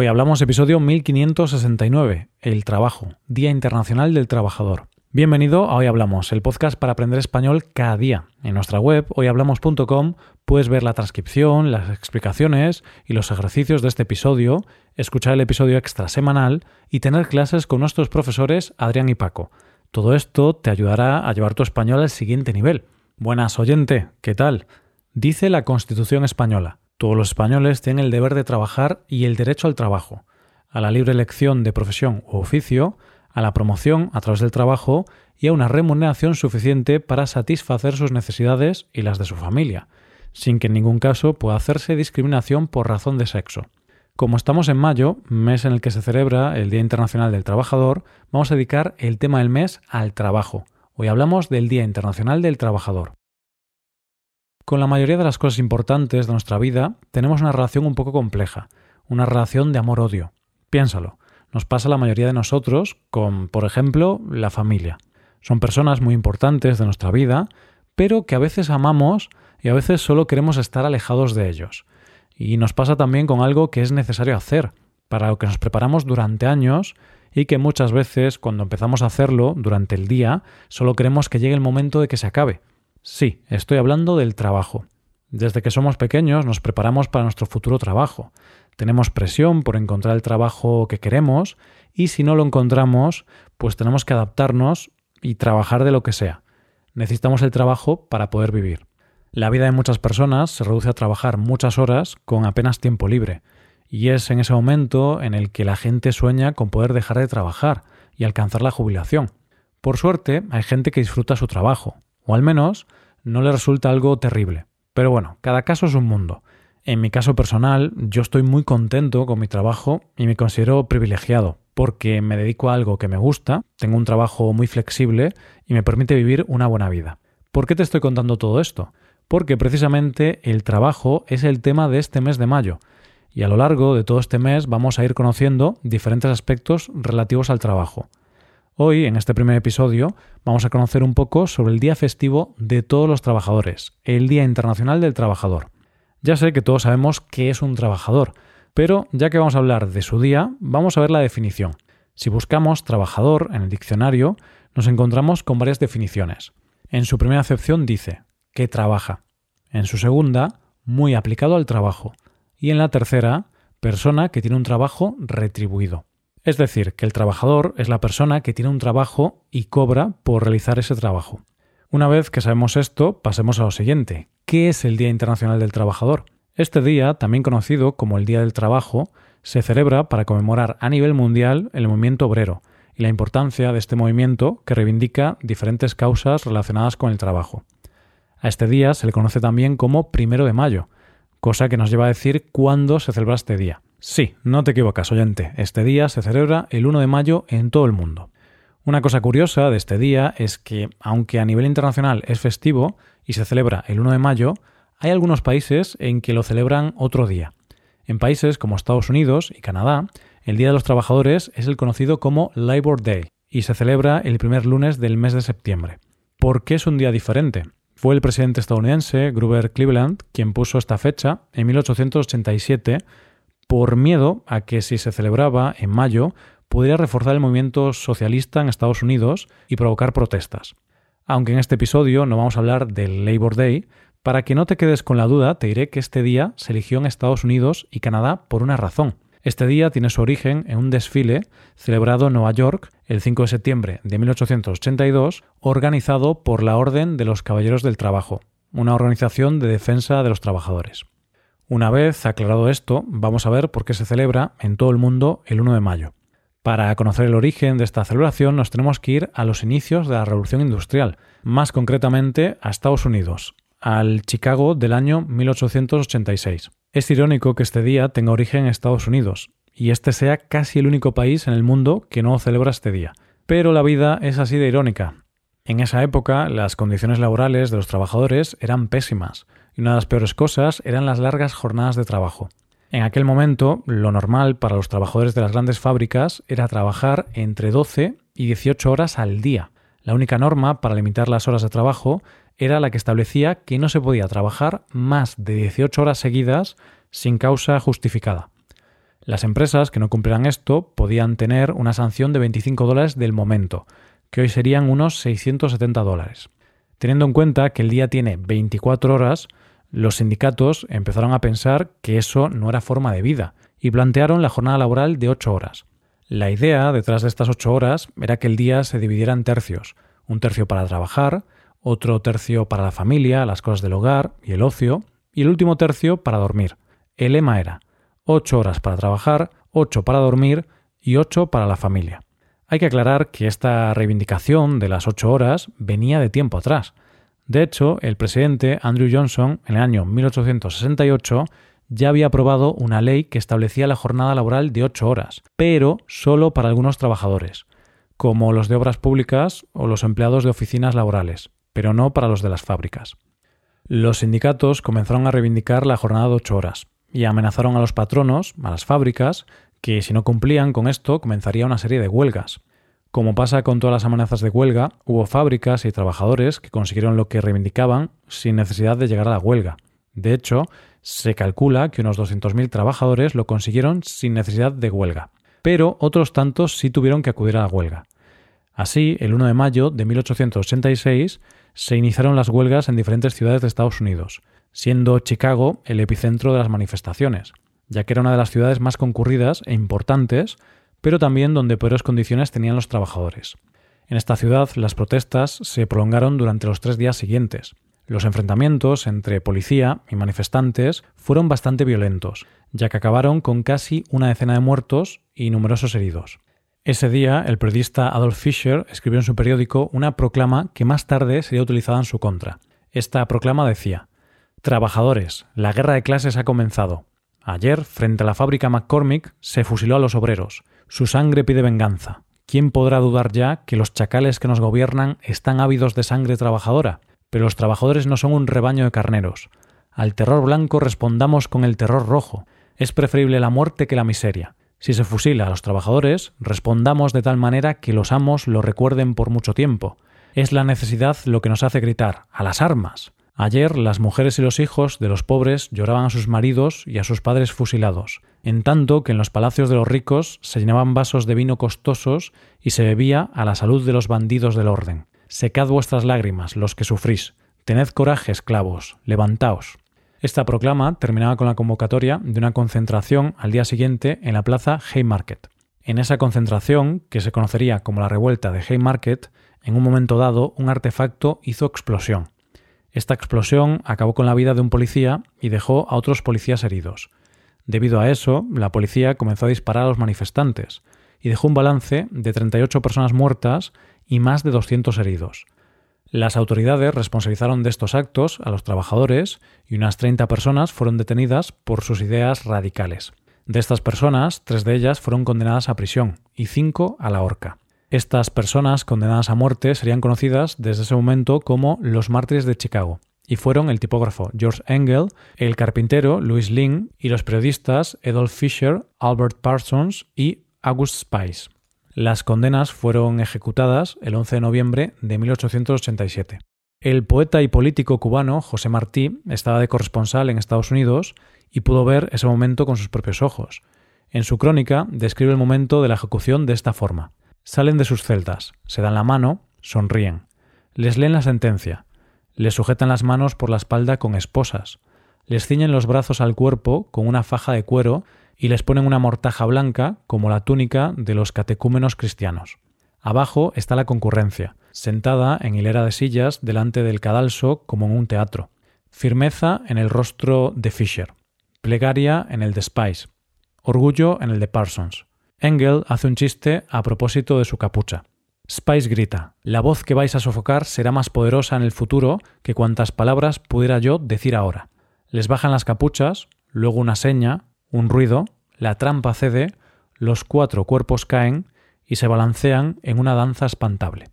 Hoy hablamos episodio 1569, el trabajo, Día Internacional del Trabajador. Bienvenido a Hoy Hablamos, el podcast para aprender español cada día. En nuestra web, hoyhablamos.com, puedes ver la transcripción, las explicaciones y los ejercicios de este episodio, escuchar el episodio extra semanal y tener clases con nuestros profesores Adrián y Paco. Todo esto te ayudará a llevar tu español al siguiente nivel. Buenas oyente, ¿qué tal? Dice la Constitución española. Todos los españoles tienen el deber de trabajar y el derecho al trabajo, a la libre elección de profesión u oficio, a la promoción a través del trabajo y a una remuneración suficiente para satisfacer sus necesidades y las de su familia, sin que en ningún caso pueda hacerse discriminación por razón de sexo. Como estamos en mayo, mes en el que se celebra el Día Internacional del Trabajador, vamos a dedicar el tema del mes al trabajo. Hoy hablamos del Día Internacional del Trabajador. Con la mayoría de las cosas importantes de nuestra vida tenemos una relación un poco compleja, una relación de amor-odio. Piénsalo, nos pasa la mayoría de nosotros con, por ejemplo, la familia. Son personas muy importantes de nuestra vida, pero que a veces amamos y a veces solo queremos estar alejados de ellos. Y nos pasa también con algo que es necesario hacer, para lo que nos preparamos durante años y que muchas veces cuando empezamos a hacerlo durante el día solo queremos que llegue el momento de que se acabe Sí, estoy hablando del trabajo. Desde que somos pequeños nos preparamos para nuestro futuro trabajo. Tenemos presión por encontrar el trabajo que queremos y si no lo encontramos, pues tenemos que adaptarnos y trabajar de lo que sea. Necesitamos el trabajo para poder vivir. La vida de muchas personas se reduce a trabajar muchas horas con apenas tiempo libre, y es en ese momento en el que la gente sueña con poder dejar de trabajar y alcanzar la jubilación. Por suerte, hay gente que disfruta su trabajo, o al menos no le resulta algo terrible. Pero bueno, cada caso es un mundo. En mi caso personal, yo estoy muy contento con mi trabajo y me considero privilegiado, porque me dedico a algo que me gusta, tengo un trabajo muy flexible y me permite vivir una buena vida. ¿Por qué te estoy contando todo esto? Porque precisamente el trabajo es el tema de este mes de mayo, y a lo largo de todo este mes vamos a ir conociendo diferentes aspectos relativos al trabajo. Hoy, en este primer episodio, vamos a conocer un poco sobre el día festivo de todos los trabajadores, el Día Internacional del Trabajador. Ya sé que todos sabemos qué es un trabajador, pero ya que vamos a hablar de su día, vamos a ver la definición. Si buscamos trabajador en el diccionario, nos encontramos con varias definiciones. En su primera acepción dice que trabaja. En su segunda, muy aplicado al trabajo. Y en la tercera, persona que tiene un trabajo retribuido. Es decir, que el trabajador es la persona que tiene un trabajo y cobra por realizar ese trabajo. Una vez que sabemos esto, pasemos a lo siguiente. ¿Qué es el Día Internacional del Trabajador? Este día, también conocido como el Día del Trabajo, se celebra para conmemorar a nivel mundial el movimiento obrero y la importancia de este movimiento que reivindica diferentes causas relacionadas con el trabajo. A este día se le conoce también como primero de mayo, cosa que nos lleva a decir cuándo se celebra este día. Sí, no te equivocas, oyente. Este día se celebra el 1 de mayo en todo el mundo. Una cosa curiosa de este día es que, aunque a nivel internacional es festivo y se celebra el 1 de mayo, hay algunos países en que lo celebran otro día. En países como Estados Unidos y Canadá, el Día de los Trabajadores es el conocido como Labor Day y se celebra el primer lunes del mes de septiembre. ¿Por qué es un día diferente? Fue el presidente estadounidense Gruber Cleveland quien puso esta fecha en 1887 por miedo a que si se celebraba en mayo pudiera reforzar el movimiento socialista en Estados Unidos y provocar protestas. Aunque en este episodio no vamos a hablar del Labor Day, para que no te quedes con la duda, te diré que este día se eligió en Estados Unidos y Canadá por una razón. Este día tiene su origen en un desfile celebrado en Nueva York el 5 de septiembre de 1882, organizado por la Orden de los Caballeros del Trabajo, una organización de defensa de los trabajadores. Una vez aclarado esto, vamos a ver por qué se celebra en todo el mundo el 1 de mayo. Para conocer el origen de esta celebración nos tenemos que ir a los inicios de la Revolución Industrial, más concretamente a Estados Unidos, al Chicago del año 1886. Es irónico que este día tenga origen en Estados Unidos, y este sea casi el único país en el mundo que no celebra este día. Pero la vida es así de irónica. En esa época las condiciones laborales de los trabajadores eran pésimas, y una de las peores cosas eran las largas jornadas de trabajo. En aquel momento, lo normal para los trabajadores de las grandes fábricas era trabajar entre 12 y 18 horas al día. La única norma para limitar las horas de trabajo era la que establecía que no se podía trabajar más de 18 horas seguidas sin causa justificada. Las empresas que no cumplieran esto podían tener una sanción de 25 dólares del momento, que hoy serían unos 670 dólares. Teniendo en cuenta que el día tiene 24 horas, los sindicatos empezaron a pensar que eso no era forma de vida y plantearon la jornada laboral de 8 horas. La idea detrás de estas 8 horas era que el día se dividiera en tercios, un tercio para trabajar, otro tercio para la familia, las cosas del hogar y el ocio, y el último tercio para dormir. El lema era 8 horas para trabajar, 8 para dormir y 8 para la familia. Hay que aclarar que esta reivindicación de las 8 horas venía de tiempo atrás. De hecho, el presidente Andrew Johnson, en el año 1868, ya había aprobado una ley que establecía la jornada laboral de 8 horas, pero solo para algunos trabajadores, como los de obras públicas o los empleados de oficinas laborales, pero no para los de las fábricas. Los sindicatos comenzaron a reivindicar la jornada de 8 horas y amenazaron a los patronos, a las fábricas, que si no cumplían con esto comenzaría una serie de huelgas. Como pasa con todas las amenazas de huelga, hubo fábricas y trabajadores que consiguieron lo que reivindicaban sin necesidad de llegar a la huelga. De hecho, se calcula que unos 200.000 trabajadores lo consiguieron sin necesidad de huelga, pero otros tantos sí tuvieron que acudir a la huelga. Así, el 1 de mayo de 1886 se iniciaron las huelgas en diferentes ciudades de Estados Unidos, siendo Chicago el epicentro de las manifestaciones ya que era una de las ciudades más concurridas e importantes, pero también donde peores condiciones tenían los trabajadores. En esta ciudad las protestas se prolongaron durante los tres días siguientes. Los enfrentamientos entre policía y manifestantes fueron bastante violentos, ya que acabaron con casi una decena de muertos y numerosos heridos. Ese día, el periodista Adolf Fischer escribió en su periódico una proclama que más tarde sería utilizada en su contra. Esta proclama decía Trabajadores, la guerra de clases ha comenzado. Ayer, frente a la fábrica McCormick, se fusiló a los obreros. Su sangre pide venganza. ¿Quién podrá dudar ya que los chacales que nos gobiernan están ávidos de sangre trabajadora? Pero los trabajadores no son un rebaño de carneros. Al terror blanco respondamos con el terror rojo. Es preferible la muerte que la miseria. Si se fusila a los trabajadores, respondamos de tal manera que los amos lo recuerden por mucho tiempo. Es la necesidad lo que nos hace gritar ¡A las armas! Ayer las mujeres y los hijos de los pobres lloraban a sus maridos y a sus padres fusilados, en tanto que en los palacios de los ricos se llenaban vasos de vino costosos y se bebía a la salud de los bandidos del orden. Secad vuestras lágrimas, los que sufrís. Tened coraje, esclavos. Levantaos. Esta proclama terminaba con la convocatoria de una concentración al día siguiente en la plaza Haymarket. En esa concentración, que se conocería como la revuelta de Haymarket, en un momento dado un artefacto hizo explosión. Esta explosión acabó con la vida de un policía y dejó a otros policías heridos. Debido a eso, la policía comenzó a disparar a los manifestantes y dejó un balance de 38 personas muertas y más de 200 heridos. Las autoridades responsabilizaron de estos actos a los trabajadores y unas 30 personas fueron detenidas por sus ideas radicales. De estas personas, tres de ellas fueron condenadas a prisión y cinco a la horca. Estas personas condenadas a muerte serían conocidas desde ese momento como los mártires de Chicago, y fueron el tipógrafo George Engel, el carpintero Louis Lin y los periodistas Adolf Fischer, Albert Parsons y August Spice. Las condenas fueron ejecutadas el 11 de noviembre de 1887. El poeta y político cubano José Martí estaba de corresponsal en Estados Unidos y pudo ver ese momento con sus propios ojos. En su crónica describe el momento de la ejecución de esta forma. Salen de sus celdas, se dan la mano, sonríen. Les leen la sentencia. Les sujetan las manos por la espalda con esposas. Les ciñen los brazos al cuerpo con una faja de cuero y les ponen una mortaja blanca como la túnica de los catecúmenos cristianos. Abajo está la concurrencia, sentada en hilera de sillas delante del cadalso como en un teatro. Firmeza en el rostro de Fisher. Plegaria en el de Spice. Orgullo en el de Parsons. Engel hace un chiste a propósito de su capucha. Spice grita, la voz que vais a sofocar será más poderosa en el futuro que cuantas palabras pudiera yo decir ahora. Les bajan las capuchas, luego una seña, un ruido, la trampa cede, los cuatro cuerpos caen y se balancean en una danza espantable.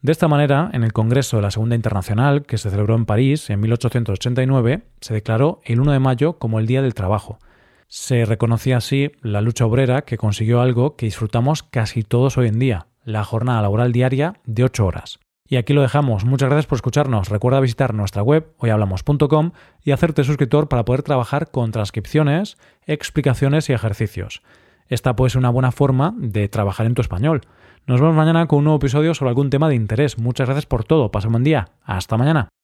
De esta manera, en el Congreso de la Segunda Internacional, que se celebró en París en 1889, se declaró el 1 de mayo como el Día del Trabajo, se reconocía así la lucha obrera que consiguió algo que disfrutamos casi todos hoy en día, la jornada laboral diaria de ocho horas. Y aquí lo dejamos. Muchas gracias por escucharnos. Recuerda visitar nuestra web hoyhablamos.com y hacerte suscriptor para poder trabajar con transcripciones, explicaciones y ejercicios. Esta puede ser una buena forma de trabajar en tu español. Nos vemos mañana con un nuevo episodio sobre algún tema de interés. Muchas gracias por todo. Pasa un buen día. Hasta mañana.